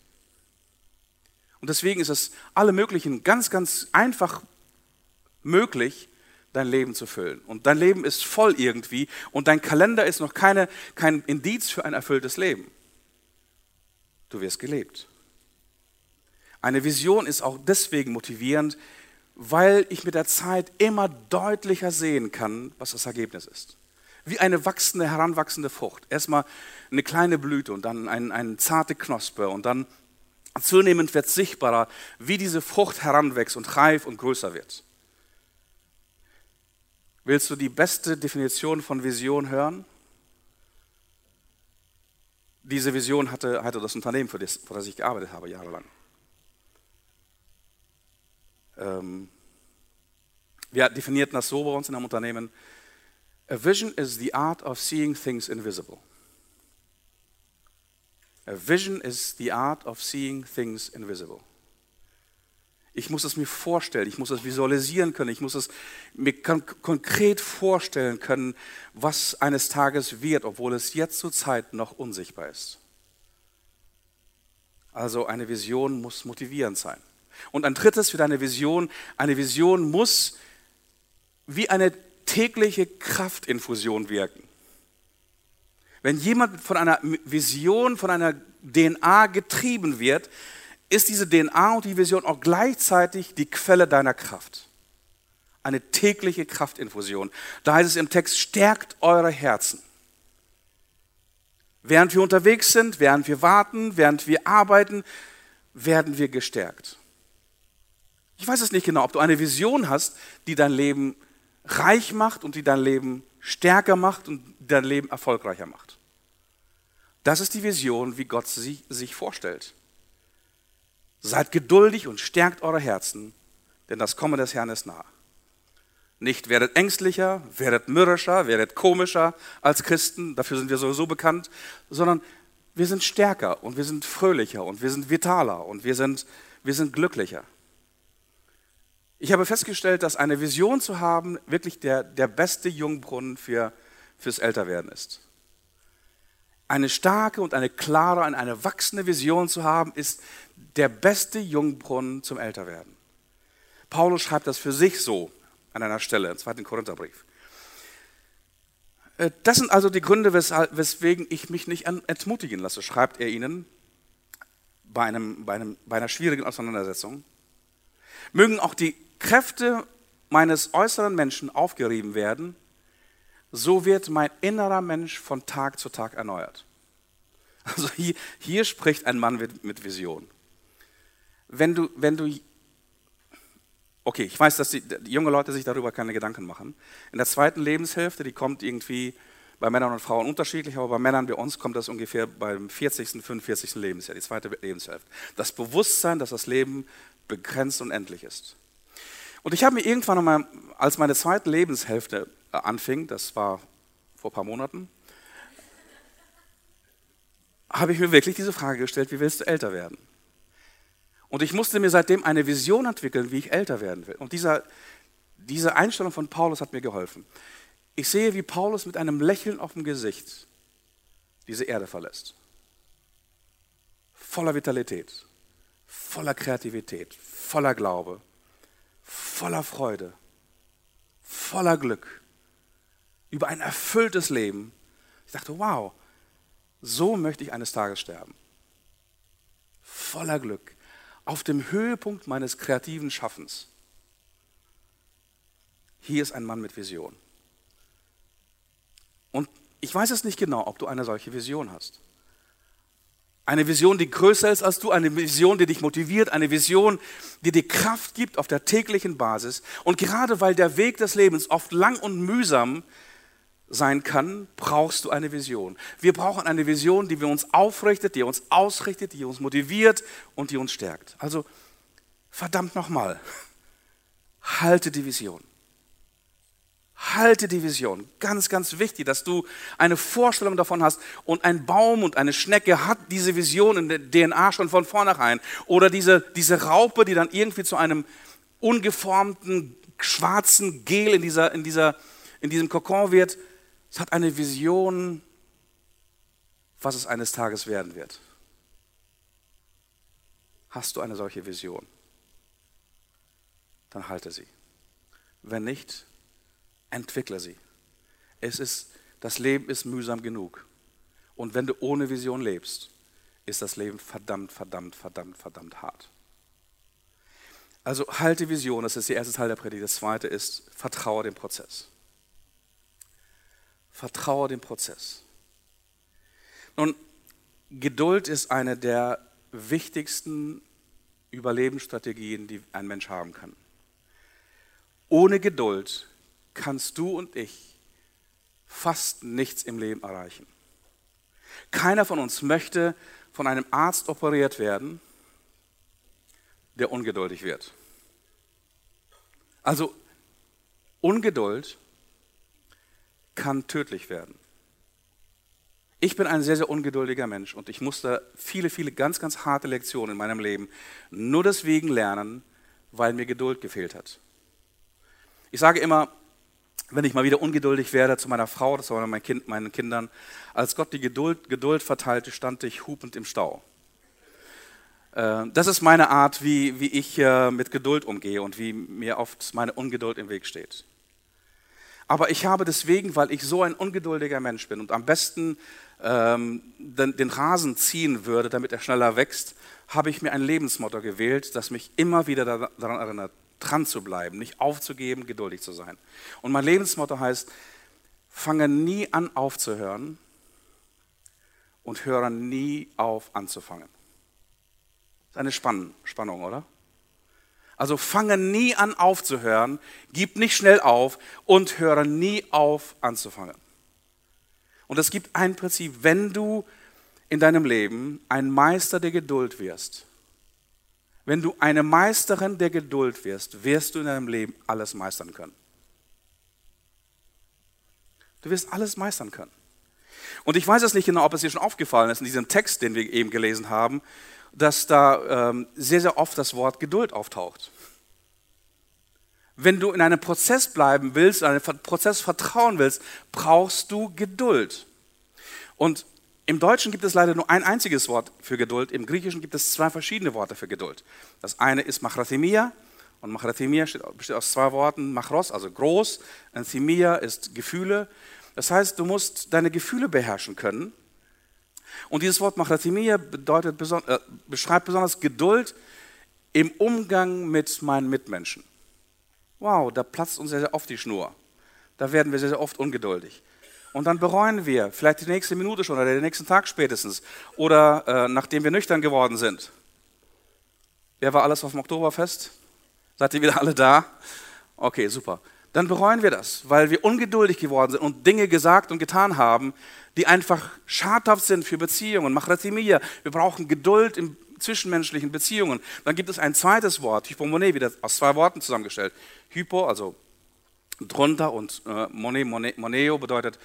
S1: Und deswegen ist es alle möglichen ganz, ganz einfach möglich, dein Leben zu füllen. Und dein Leben ist voll irgendwie und dein Kalender ist noch keine, kein Indiz für ein erfülltes Leben. Du wirst gelebt. Eine Vision ist auch deswegen motivierend, weil ich mit der Zeit immer deutlicher sehen kann, was das Ergebnis ist. Wie eine wachsende, heranwachsende Frucht. Erstmal eine kleine Blüte und dann eine ein zarte Knospe und dann zunehmend wird sichtbarer, wie diese Frucht heranwächst und reif und größer wird. Willst du die beste Definition von Vision hören? Diese Vision hatte, hatte das Unternehmen, für das, für das ich gearbeitet habe, jahrelang. Ähm, wir definierten das so bei uns in einem Unternehmen. A vision is the art of seeing things invisible. A vision is the art of seeing things invisible. Ich muss es mir vorstellen, ich muss es visualisieren können, ich muss es mir konkret vorstellen können, was eines Tages wird, obwohl es jetzt zur Zeit noch unsichtbar ist. Also eine Vision muss motivierend sein. Und ein drittes für deine Vision, eine Vision muss wie eine tägliche Kraftinfusion wirken. Wenn jemand von einer Vision, von einer DNA getrieben wird, ist diese DNA und die Vision auch gleichzeitig die Quelle deiner Kraft. Eine tägliche Kraftinfusion. Da heißt es im Text, stärkt eure Herzen. Während wir unterwegs sind, während wir warten, während wir arbeiten, werden wir gestärkt. Ich weiß es nicht genau, ob du eine Vision hast, die dein Leben reich macht und die dein Leben stärker macht und dein Leben erfolgreicher macht. Das ist die Vision, wie Gott sie sich vorstellt. Seid geduldig und stärkt eure Herzen, denn das Kommen des Herrn ist nah. Nicht werdet ängstlicher, werdet mürrischer, werdet komischer als Christen, dafür sind wir sowieso bekannt, sondern wir sind stärker und wir sind fröhlicher und wir sind vitaler und wir sind, wir sind glücklicher. Ich habe festgestellt, dass eine Vision zu haben wirklich der, der beste Jungbrunnen für, fürs Älterwerden ist. Eine starke und eine klare und eine wachsende Vision zu haben, ist der beste Jungbrunnen zum Älterwerden. Paulus schreibt das für sich so an einer Stelle, im zweiten Korintherbrief. Äh, das sind also die Gründe, weswegen ich mich nicht entmutigen lasse, schreibt er ihnen bei, einem, bei, einem, bei einer schwierigen Auseinandersetzung. Mögen auch die Kräfte meines äußeren Menschen aufgerieben werden, so wird mein innerer Mensch von Tag zu Tag erneuert. Also hier, hier spricht ein Mann mit, mit Vision. Wenn du, wenn du, okay, ich weiß, dass die, die junge Leute sich darüber keine Gedanken machen. In der zweiten Lebenshälfte, die kommt irgendwie bei Männern und Frauen unterschiedlich, aber bei Männern bei uns kommt das ungefähr beim 40., 45. Lebensjahr, die zweite Lebenshälfte. Das Bewusstsein, dass das Leben begrenzt und endlich ist. Und ich habe mir irgendwann einmal, als meine zweite Lebenshälfte äh, anfing, das war vor ein paar Monaten, habe ich mir wirklich diese Frage gestellt, wie willst du älter werden? Und ich musste mir seitdem eine Vision entwickeln, wie ich älter werden will. Und dieser, diese Einstellung von Paulus hat mir geholfen. Ich sehe, wie Paulus mit einem Lächeln auf dem Gesicht diese Erde verlässt. Voller Vitalität, voller Kreativität, voller Glaube, voller Freude, voller Glück, über ein erfülltes Leben. Ich dachte, wow, so möchte ich eines Tages sterben. Voller Glück, auf dem Höhepunkt meines kreativen Schaffens. Hier ist ein Mann mit Vision. Und ich weiß es nicht genau, ob du eine solche Vision hast. Eine Vision, die größer ist als du, eine Vision, die dich motiviert, eine Vision, die dir Kraft gibt auf der täglichen Basis. Und gerade weil der Weg des Lebens oft lang und mühsam sein kann, brauchst du eine Vision. Wir brauchen eine Vision, die wir uns aufrichtet, die uns ausrichtet, die uns motiviert und die uns stärkt. Also verdammt nochmal, halte die Vision. Halte die Vision. Ganz, ganz wichtig, dass du eine Vorstellung davon hast. Und ein Baum und eine Schnecke hat diese Vision in der DNA schon von vornherein. Oder diese, diese Raupe, die dann irgendwie zu einem ungeformten, schwarzen Gel in, dieser, in, dieser, in diesem Kokon wird. Es hat eine Vision, was es eines Tages werden wird. Hast du eine solche Vision? Dann halte sie. Wenn nicht, entwickle sie. Es ist, das Leben ist mühsam genug. Und wenn du ohne Vision lebst, ist das Leben verdammt, verdammt, verdammt, verdammt hart. Also halte Vision, das ist der erste Teil der Predigt. Das zweite ist, vertraue dem Prozess. Vertraue dem Prozess. Nun, Geduld ist eine der wichtigsten Überlebensstrategien, die ein Mensch haben kann. Ohne Geduld kannst du und ich fast nichts im Leben erreichen. Keiner von uns möchte von einem Arzt operiert werden, der ungeduldig wird. Also Ungeduld kann tödlich werden. Ich bin ein sehr, sehr ungeduldiger Mensch und ich musste viele, viele ganz, ganz harte Lektionen in meinem Leben nur deswegen lernen, weil mir Geduld gefehlt hat. Ich sage immer, wenn ich mal wieder ungeduldig werde zu meiner Frau, das war mein kind, meinen Kindern, als Gott die Geduld, Geduld verteilte, stand ich hupend im Stau. Äh, das ist meine Art, wie, wie ich äh, mit Geduld umgehe und wie mir oft meine Ungeduld im Weg steht. Aber ich habe deswegen, weil ich so ein ungeduldiger Mensch bin und am besten ähm, den, den Rasen ziehen würde, damit er schneller wächst, habe ich mir ein Lebensmotto gewählt, das mich immer wieder daran erinnert, dran zu bleiben, nicht aufzugeben, geduldig zu sein. Und mein Lebensmotto heißt, fange nie an aufzuhören und höre nie auf anzufangen. Das ist eine Spann Spannung, oder? Also fange nie an aufzuhören, gib nicht schnell auf und höre nie auf anzufangen. Und es gibt ein Prinzip, wenn du in deinem Leben ein Meister der Geduld wirst, wenn du eine Meisterin der Geduld wirst, wirst du in deinem Leben alles meistern können. Du wirst alles meistern können. Und ich weiß jetzt nicht genau, ob es dir schon aufgefallen ist in diesem Text, den wir eben gelesen haben, dass da ähm, sehr, sehr oft das Wort Geduld auftaucht. Wenn du in einem Prozess bleiben willst, in einem Prozess vertrauen willst, brauchst du Geduld. Und im Deutschen gibt es leider nur ein einziges Wort für Geduld. Im Griechischen gibt es zwei verschiedene Worte für Geduld. Das eine ist Machrathemia. Und Machrathemia besteht aus zwei Worten. Machros, also groß. Und Themia ist Gefühle. Das heißt, du musst deine Gefühle beherrschen können. Und dieses Wort Machrathemia bedeutet, äh, beschreibt besonders Geduld im Umgang mit meinen Mitmenschen. Wow, da platzt uns sehr, sehr oft die Schnur. Da werden wir sehr, sehr oft ungeduldig. Und dann bereuen wir, vielleicht die nächste Minute schon oder den nächsten Tag spätestens oder äh, nachdem wir nüchtern geworden sind. Wer war alles auf dem Oktoberfest? Seid ihr wieder alle da? Okay, super. Dann bereuen wir das, weil wir ungeduldig geworden sind und Dinge gesagt und getan haben, die einfach schadhaft sind für Beziehungen. Machratimia, wir brauchen Geduld in zwischenmenschlichen Beziehungen. Dann gibt es ein zweites Wort, Hypomone, wieder aus zwei Worten zusammengestellt. Hypo, also drunter und äh, Mone, Mone, Moneo bedeutet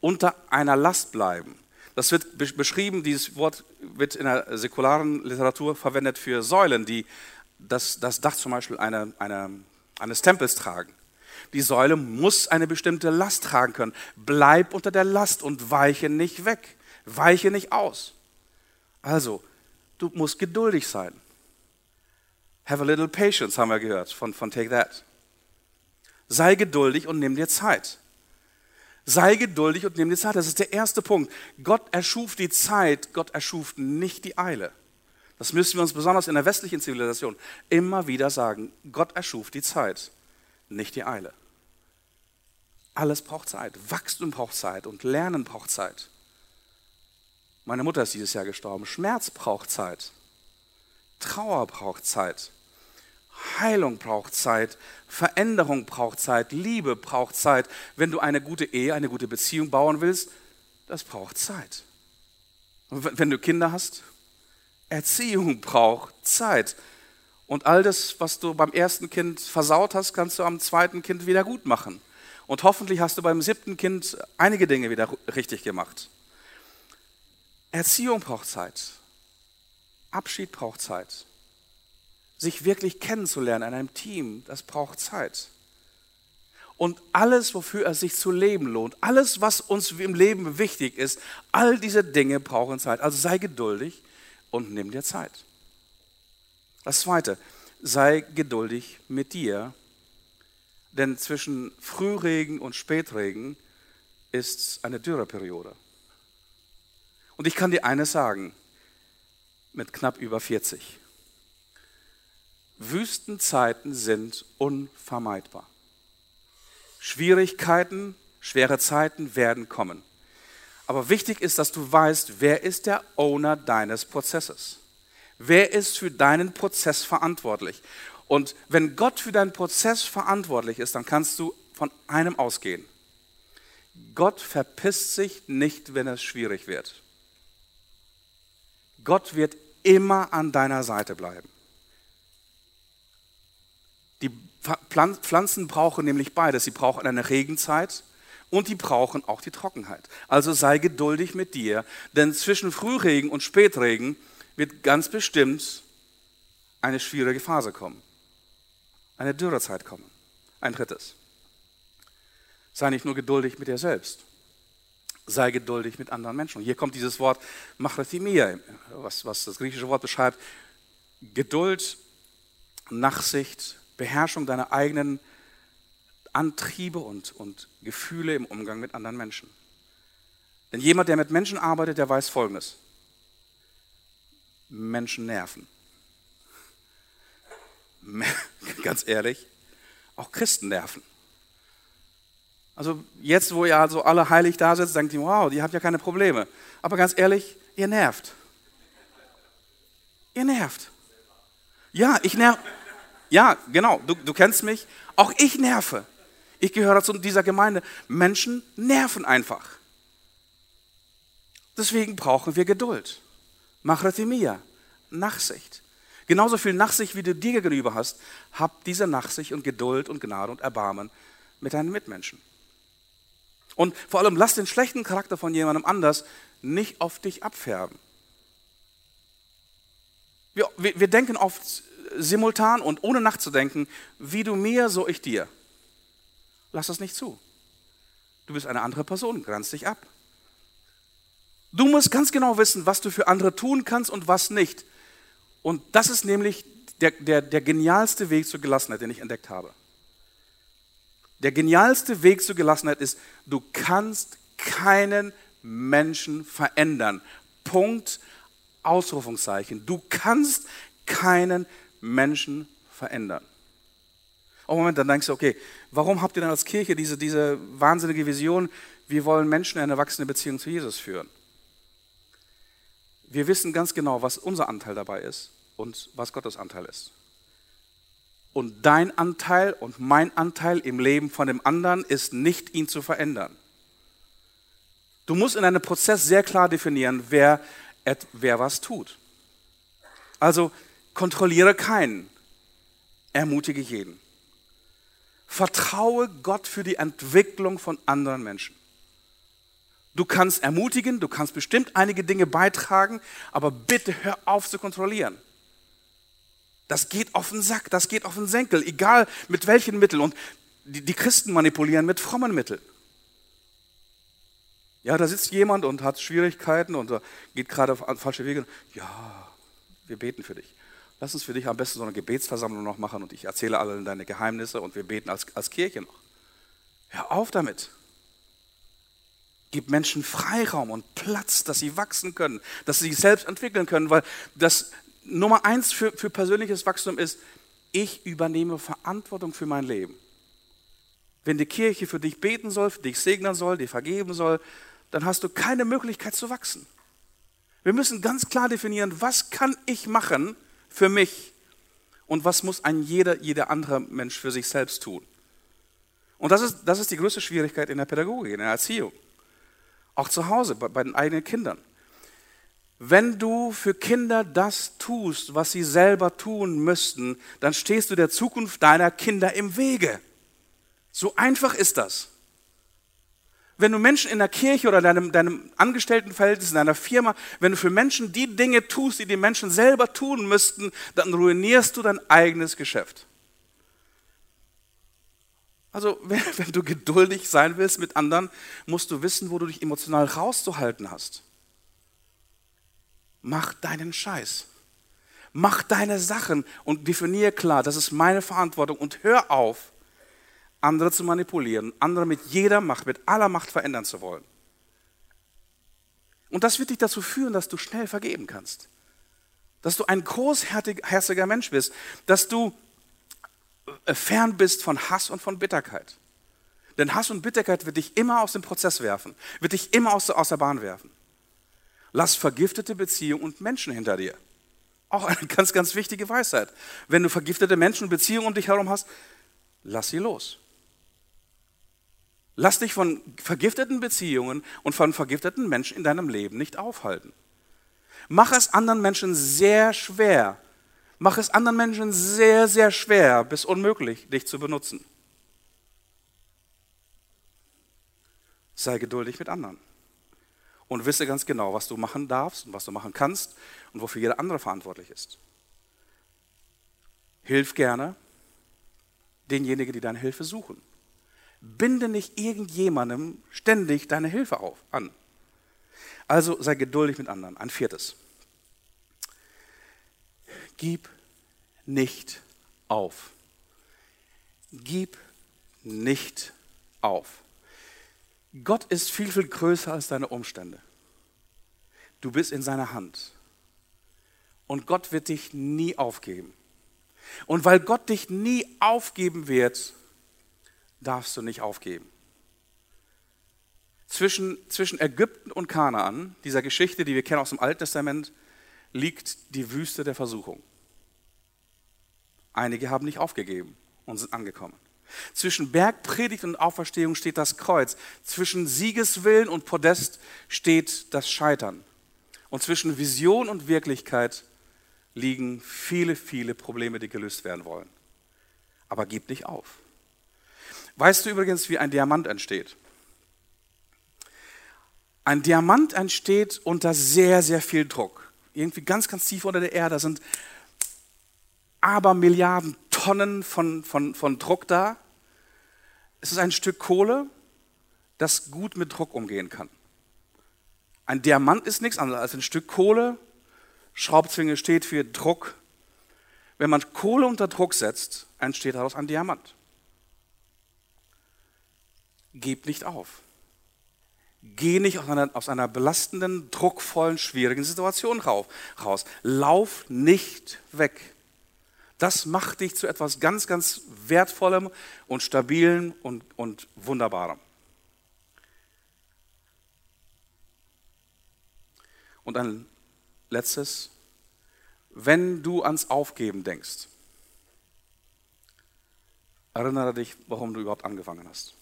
S1: unter einer Last bleiben. Das wird beschrieben, dieses Wort wird in der säkularen Literatur verwendet für Säulen, die das, das Dach zum Beispiel einer, einer, eines Tempels tragen. Die Säule muss eine bestimmte Last tragen können. Bleib unter der Last und weiche nicht weg. Weiche nicht aus. Also, du musst geduldig sein. Have a little patience, haben wir gehört von, von Take That. Sei geduldig und nimm dir Zeit. Sei geduldig und nimm dir Zeit. Das ist der erste Punkt. Gott erschuf die Zeit, Gott erschuf nicht die Eile. Das müssen wir uns besonders in der westlichen Zivilisation immer wieder sagen. Gott erschuf die Zeit, nicht die Eile. Alles braucht Zeit. Wachstum braucht Zeit und Lernen braucht Zeit. Meine Mutter ist dieses Jahr gestorben. Schmerz braucht Zeit. Trauer braucht Zeit. Heilung braucht Zeit, Veränderung braucht Zeit, Liebe braucht Zeit. Wenn du eine gute Ehe, eine gute Beziehung bauen willst, das braucht Zeit. Und wenn du Kinder hast, Erziehung braucht Zeit. Und all das, was du beim ersten Kind versaut hast, kannst du am zweiten Kind wieder gut machen. Und hoffentlich hast du beim siebten Kind einige Dinge wieder richtig gemacht. Erziehung braucht Zeit. Abschied braucht Zeit sich wirklich kennenzulernen in einem Team, das braucht Zeit. Und alles, wofür es sich zu leben lohnt, alles, was uns im Leben wichtig ist, all diese Dinge brauchen Zeit. Also sei geduldig und nimm dir Zeit. Das Zweite, sei geduldig mit dir, denn zwischen Frühregen und Spätregen ist eine Dürreperiode. Und ich kann dir eines sagen, mit knapp über 40. Wüstenzeiten sind unvermeidbar. Schwierigkeiten, schwere Zeiten werden kommen. Aber wichtig ist, dass du weißt, wer ist der Owner deines Prozesses? Wer ist für deinen Prozess verantwortlich? Und wenn Gott für deinen Prozess verantwortlich ist, dann kannst du von einem ausgehen. Gott verpisst sich nicht, wenn es schwierig wird. Gott wird immer an deiner Seite bleiben. Die Pflanzen brauchen nämlich beides. Sie brauchen eine Regenzeit und die brauchen auch die Trockenheit. Also sei geduldig mit dir, denn zwischen Frühregen und Spätregen wird ganz bestimmt eine schwierige Phase kommen. Eine Dürrezeit kommen. Ein drittes. Sei nicht nur geduldig mit dir selbst, sei geduldig mit anderen Menschen. Und hier kommt dieses Wort Machrethimia, was, was das griechische Wort beschreibt. Geduld, Nachsicht, Beherrschung deiner eigenen Antriebe und, und Gefühle im Umgang mit anderen Menschen. Denn jemand, der mit Menschen arbeitet, der weiß Folgendes. Menschen nerven. Ganz ehrlich, auch Christen nerven. Also jetzt, wo ihr also alle heilig da sitzt, denkt ihr, wow, die habt ja keine Probleme. Aber ganz ehrlich, ihr nervt. Ihr nervt. Ja, ich nerv. Ja, genau, du, du kennst mich. Auch ich nerve. Ich gehöre zu dieser Gemeinde. Menschen nerven einfach. Deswegen brauchen wir Geduld. Machratimia, Nachsicht. Genauso viel Nachsicht, wie du dir gegenüber hast, hab diese Nachsicht und Geduld und Gnade und Erbarmen mit deinen Mitmenschen. Und vor allem lass den schlechten Charakter von jemandem anders nicht auf dich abfärben. Wir, wir, wir denken oft, simultan und ohne nachzudenken, wie du mir, so ich dir. Lass das nicht zu. Du bist eine andere Person, grenzt dich ab. Du musst ganz genau wissen, was du für andere tun kannst und was nicht. Und das ist nämlich der, der, der genialste Weg zur Gelassenheit, den ich entdeckt habe. Der genialste Weg zur Gelassenheit ist, du kannst keinen Menschen verändern. Punkt, Ausrufungszeichen. Du kannst keinen Menschen verändern. Oh Moment, dann denkst du, okay, warum habt ihr dann als Kirche diese, diese wahnsinnige Vision, wir wollen Menschen in eine wachsende Beziehung zu Jesus führen? Wir wissen ganz genau, was unser Anteil dabei ist und was Gottes Anteil ist. Und dein Anteil und mein Anteil im Leben von dem anderen ist nicht, ihn zu verändern. Du musst in einem Prozess sehr klar definieren, wer, wer was tut. Also Kontrolliere keinen, ermutige jeden. Vertraue Gott für die Entwicklung von anderen Menschen. Du kannst ermutigen, du kannst bestimmt einige Dinge beitragen, aber bitte hör auf zu kontrollieren. Das geht auf den Sack, das geht auf den Senkel, egal mit welchen Mitteln. Und die, die Christen manipulieren mit frommen Mitteln. Ja, da sitzt jemand und hat Schwierigkeiten und geht gerade auf falsche Wege. Ja, wir beten für dich. Lass uns für dich am besten so eine Gebetsversammlung noch machen und ich erzähle allen deine Geheimnisse und wir beten als, als Kirche noch. Hör auf damit. Gib Menschen Freiraum und Platz, dass sie wachsen können, dass sie sich selbst entwickeln können, weil das Nummer eins für, für persönliches Wachstum ist, ich übernehme Verantwortung für mein Leben. Wenn die Kirche für dich beten soll, für dich segnen soll, dir vergeben soll, dann hast du keine Möglichkeit zu wachsen. Wir müssen ganz klar definieren, was kann ich machen für mich und was muss ein jeder, jeder andere Mensch für sich selbst tun. Und das ist, das ist die größte Schwierigkeit in der Pädagogik, in der Erziehung. Auch zu Hause, bei, bei den eigenen Kindern. Wenn du für Kinder das tust, was sie selber tun müssten, dann stehst du der Zukunft deiner Kinder im Wege. So einfach ist das. Wenn du Menschen in der Kirche oder deinem, deinem Angestelltenverhältnis, in deiner Firma, wenn du für Menschen die Dinge tust, die die Menschen selber tun müssten, dann ruinierst du dein eigenes Geschäft. Also, wenn, du geduldig sein willst mit anderen, musst du wissen, wo du dich emotional rauszuhalten hast. Mach deinen Scheiß. Mach deine Sachen und definiere klar, das ist meine Verantwortung und hör auf, andere zu manipulieren, andere mit jeder Macht, mit aller Macht verändern zu wollen. Und das wird dich dazu führen, dass du schnell vergeben kannst. Dass du ein großherziger Mensch bist, dass du äh, fern bist von Hass und von Bitterkeit. Denn Hass und Bitterkeit wird dich immer aus dem Prozess werfen, wird dich immer aus der, aus der Bahn werfen. Lass vergiftete Beziehungen und Menschen hinter dir. Auch eine ganz, ganz wichtige Weisheit. Wenn du vergiftete Menschen und Beziehungen um dich herum hast, lass sie los. Lass dich von vergifteten Beziehungen und von vergifteten Menschen in deinem Leben nicht aufhalten. Mach es anderen Menschen sehr schwer. Mach es anderen Menschen sehr, sehr schwer bis unmöglich, dich zu benutzen. Sei geduldig mit anderen und wisse ganz genau, was du machen darfst und was du machen kannst und wofür jeder andere verantwortlich ist. Hilf gerne denjenigen, die deine Hilfe suchen. Binde nicht irgendjemandem ständig deine Hilfe auf, an. Also sei geduldig mit anderen. Ein viertes. Gib nicht auf. Gib nicht auf. Gott ist viel, viel größer als deine Umstände. Du bist in seiner Hand. Und Gott wird dich nie aufgeben. Und weil Gott dich nie aufgeben wird, darfst du nicht aufgeben. Zwischen, zwischen Ägypten und Kanaan, dieser Geschichte, die wir kennen aus dem Alten Testament, liegt die Wüste der Versuchung. Einige haben nicht aufgegeben und sind angekommen. Zwischen Bergpredigt und Auferstehung steht das Kreuz. Zwischen Siegeswillen und Podest steht das Scheitern. Und zwischen Vision und Wirklichkeit liegen viele, viele Probleme, die gelöst werden wollen. Aber gib nicht auf. Weißt du übrigens, wie ein Diamant entsteht? Ein Diamant entsteht unter sehr, sehr viel Druck. Irgendwie ganz, ganz tief unter der Erde sind aber Milliarden Tonnen von, von, von Druck da. Es ist ein Stück Kohle, das gut mit Druck umgehen kann. Ein Diamant ist nichts anderes als ein Stück Kohle. Schraubzwinge steht für Druck. Wenn man Kohle unter Druck setzt, entsteht daraus ein Diamant. Gib nicht auf. Geh nicht aus einer, aus einer belastenden, druckvollen, schwierigen Situation raus. Lauf nicht weg. Das macht dich zu etwas ganz, ganz Wertvollem und Stabilem und, und Wunderbarem. Und ein letztes, wenn du ans Aufgeben denkst, erinnere dich, warum du überhaupt angefangen hast.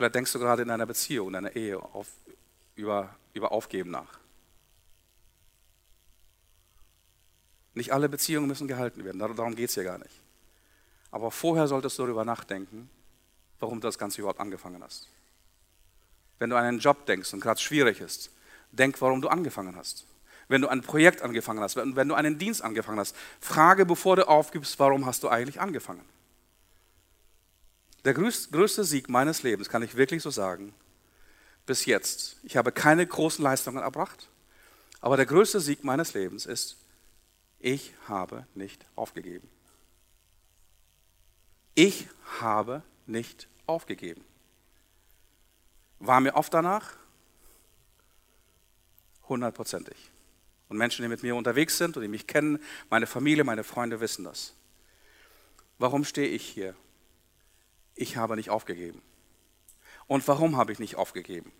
S1: Vielleicht denkst du gerade in deiner Beziehung, in deiner Ehe auf, über, über Aufgeben nach. Nicht alle Beziehungen müssen gehalten werden, darum geht es hier gar nicht. Aber vorher solltest du darüber nachdenken, warum du das Ganze überhaupt angefangen hast. Wenn du an einen Job denkst und gerade schwierig ist, denk, warum du angefangen hast. Wenn du ein Projekt angefangen hast, wenn, wenn du einen Dienst angefangen hast, frage, bevor du aufgibst, warum hast du eigentlich angefangen? Der größte Sieg meines Lebens, kann ich wirklich so sagen, bis jetzt. Ich habe keine großen Leistungen erbracht, aber der größte Sieg meines Lebens ist, ich habe nicht aufgegeben. Ich habe nicht aufgegeben. War mir oft danach? Hundertprozentig. Und Menschen, die mit mir unterwegs sind und die mich kennen, meine Familie, meine Freunde wissen das. Warum stehe ich hier? Ich habe nicht aufgegeben. Und warum habe ich nicht aufgegeben?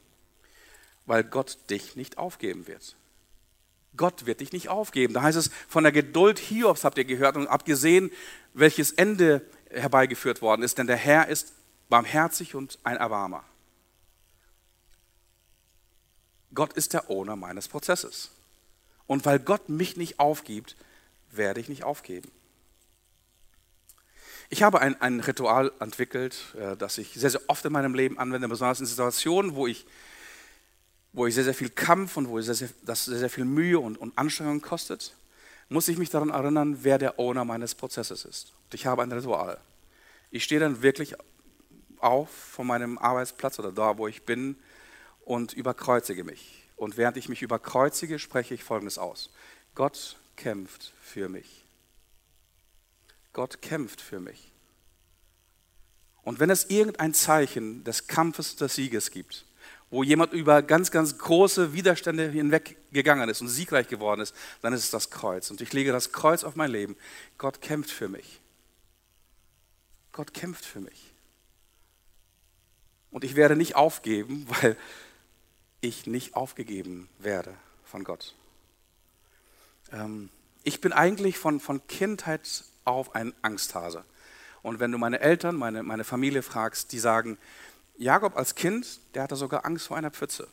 S1: Weil Gott dich nicht aufgeben wird. Gott wird dich nicht aufgeben. Da heißt es, von der Geduld Hiobs habt ihr gehört und abgesehen, welches Ende herbeigeführt worden ist, denn der Herr ist barmherzig und ein Erbarmer. Gott ist der Owner meines Prozesses. Und weil Gott mich nicht aufgibt, werde ich nicht aufgeben. Ich habe ein, ein Ritual entwickelt, äh, das ich sehr, sehr oft in meinem Leben anwende, besonders in Situationen, wo ich, wo ich sehr, sehr viel Kampf und wo ich sehr, sehr, das sehr, sehr viel Mühe und, und Anstrengung kostet, muss ich mich daran erinnern, wer der Owner meines Prozesses ist. Und ich habe ein Ritual. Ich stehe dann wirklich auf von meinem Arbeitsplatz oder da, wo ich bin und überkreuzige mich. Und während ich mich überkreuzige, spreche ich Folgendes aus. Gott kämpft für mich. Gott kämpft für mich. Und wenn es irgendein Zeichen des Kampfes des Sieges gibt, wo jemand über ganz, ganz große Widerstände hinweggegangen ist und siegreich geworden ist, dann ist es das Kreuz. Und ich lege das Kreuz auf mein Leben. Gott kämpft für mich. Gott kämpft für mich. Und ich werde nicht aufgeben, weil ich nicht aufgegeben werde von Gott. Ähm, ich bin eigentlich von, von Kindheit auf ein Angsthase. Und wenn du meine Eltern, meine, meine Familie fragst, die sagen, Jakob als Kind, der hatte sogar Angst vor einer Pfütze.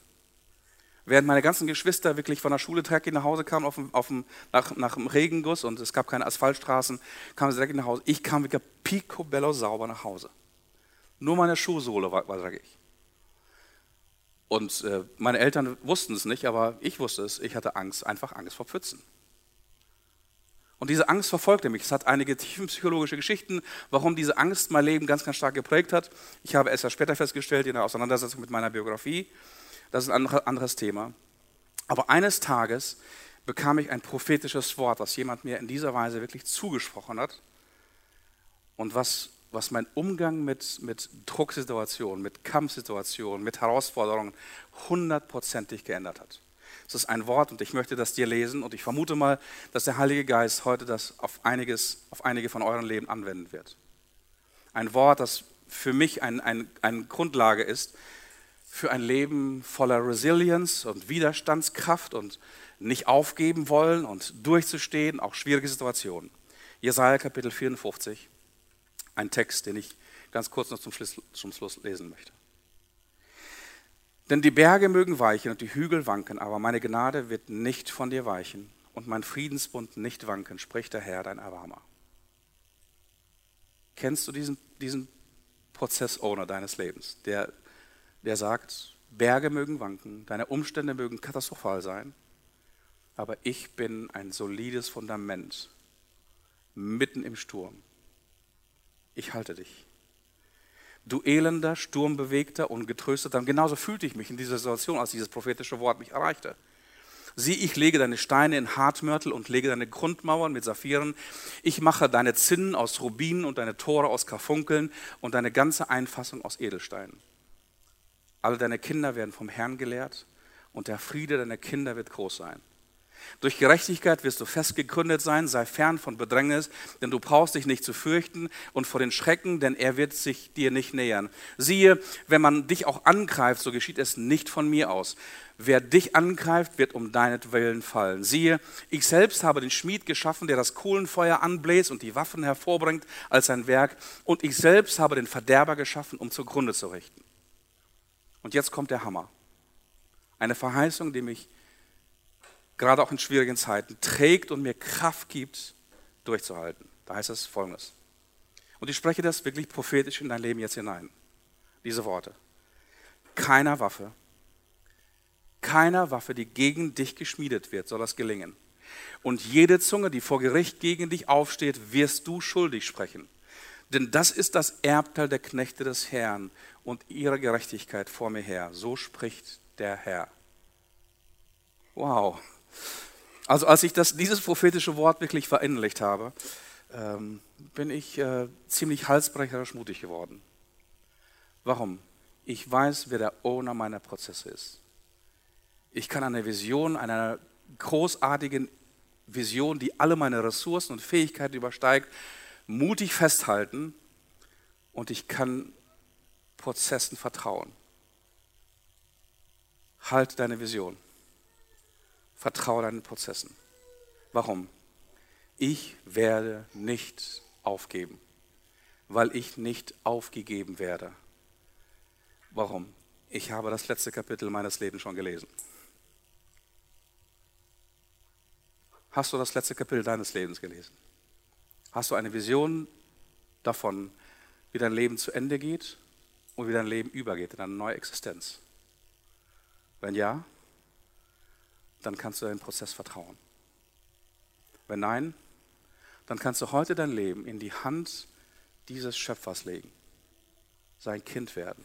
S1: Während meine ganzen Geschwister wirklich von der Schule dreckig nach Hause kamen, auf dem, auf dem, nach, nach dem Regenguss und es gab keine Asphaltstraßen, kamen sie dreckig nach Hause. Ich kam wirklich picobello sauber nach Hause. Nur meine Schuhsohle war, war dreckig. Und äh, meine Eltern wussten es nicht, aber ich wusste es. Ich hatte Angst, einfach Angst vor Pfützen. Und diese Angst verfolgte mich. Es hat einige tiefenpsychologische Geschichten, warum diese Angst mein Leben ganz, ganz stark geprägt hat. Ich habe es ja später festgestellt in der Auseinandersetzung mit meiner Biografie. Das ist ein anderes Thema. Aber eines Tages bekam ich ein prophetisches Wort, das jemand mir in dieser Weise wirklich zugesprochen hat und was, was mein Umgang mit, mit Drucksituationen, mit Kampfsituationen, mit Herausforderungen hundertprozentig geändert hat. Es ist ein Wort und ich möchte das dir lesen und ich vermute mal, dass der Heilige Geist heute das auf, einiges, auf einige von euren Leben anwenden wird. Ein Wort, das für mich ein, ein, eine Grundlage ist für ein Leben voller Resilienz und Widerstandskraft und nicht aufgeben wollen und durchzustehen, auch schwierige Situationen. Jesaja Kapitel 54, ein Text, den ich ganz kurz noch zum Schluss, zum Schluss lesen möchte. Denn die Berge mögen weichen und die Hügel wanken, aber meine Gnade wird nicht von dir weichen und mein Friedensbund nicht wanken, spricht der Herr, dein Erbarmer. Kennst du diesen, diesen Prozess-Owner deines Lebens, der, der sagt, Berge mögen wanken, deine Umstände mögen katastrophal sein, aber ich bin ein solides Fundament mitten im Sturm. Ich halte dich du elender, sturmbewegter und getrösteter. Und genauso fühlte ich mich in dieser Situation, als dieses prophetische Wort mich erreichte. Sieh, ich lege deine Steine in Hartmörtel und lege deine Grundmauern mit Saphiren. Ich mache deine Zinnen aus Rubinen und deine Tore aus Karfunkeln und deine ganze Einfassung aus Edelsteinen. Alle deine Kinder werden vom Herrn gelehrt und der Friede deiner Kinder wird groß sein. Durch Gerechtigkeit wirst du festgegründet sein, sei fern von Bedrängnis, denn du brauchst dich nicht zu fürchten und vor den Schrecken, denn er wird sich dir nicht nähern. Siehe, wenn man dich auch angreift, so geschieht es nicht von mir aus. Wer dich angreift, wird um deinetwillen fallen. Siehe, ich selbst habe den Schmied geschaffen, der das Kohlenfeuer anbläst und die Waffen hervorbringt als sein Werk. Und ich selbst habe den Verderber geschaffen, um zugrunde zu richten. Und jetzt kommt der Hammer. Eine Verheißung, die mich gerade auch in schwierigen Zeiten, trägt und mir Kraft gibt, durchzuhalten. Da heißt es folgendes. Und ich spreche das wirklich prophetisch in dein Leben jetzt hinein. Diese Worte. keiner Waffe, keiner Waffe, die gegen dich geschmiedet wird, soll das gelingen. Und jede Zunge, die vor Gericht gegen dich aufsteht, wirst du schuldig sprechen. Denn das ist das Erbteil der Knechte des Herrn und ihre Gerechtigkeit vor mir her. So spricht der Herr. Wow. Also als ich das, dieses prophetische Wort wirklich verinnerlicht habe, ähm, bin ich äh, ziemlich halsbrecherisch mutig geworden. Warum? Ich weiß, wer der Owner meiner Prozesse ist. Ich kann eine Vision, einer großartigen Vision, die alle meine Ressourcen und Fähigkeiten übersteigt, mutig festhalten und ich kann Prozessen vertrauen. Halt deine Vision. Vertraue deinen Prozessen. Warum? Ich werde nicht aufgeben, weil ich nicht aufgegeben werde. Warum? Ich habe das letzte Kapitel meines Lebens schon gelesen. Hast du das letzte Kapitel deines Lebens gelesen? Hast du eine Vision davon, wie dein Leben zu Ende geht und wie dein Leben übergeht in eine neue Existenz? Wenn ja, dann kannst du deinen Prozess vertrauen. Wenn nein, dann kannst du heute dein Leben in die Hand dieses Schöpfers legen, sein Kind werden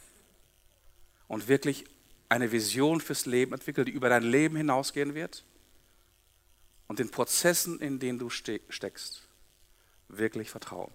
S1: und wirklich eine Vision fürs Leben entwickeln, die über dein Leben hinausgehen wird und den Prozessen, in denen du steckst, wirklich vertrauen.